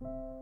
you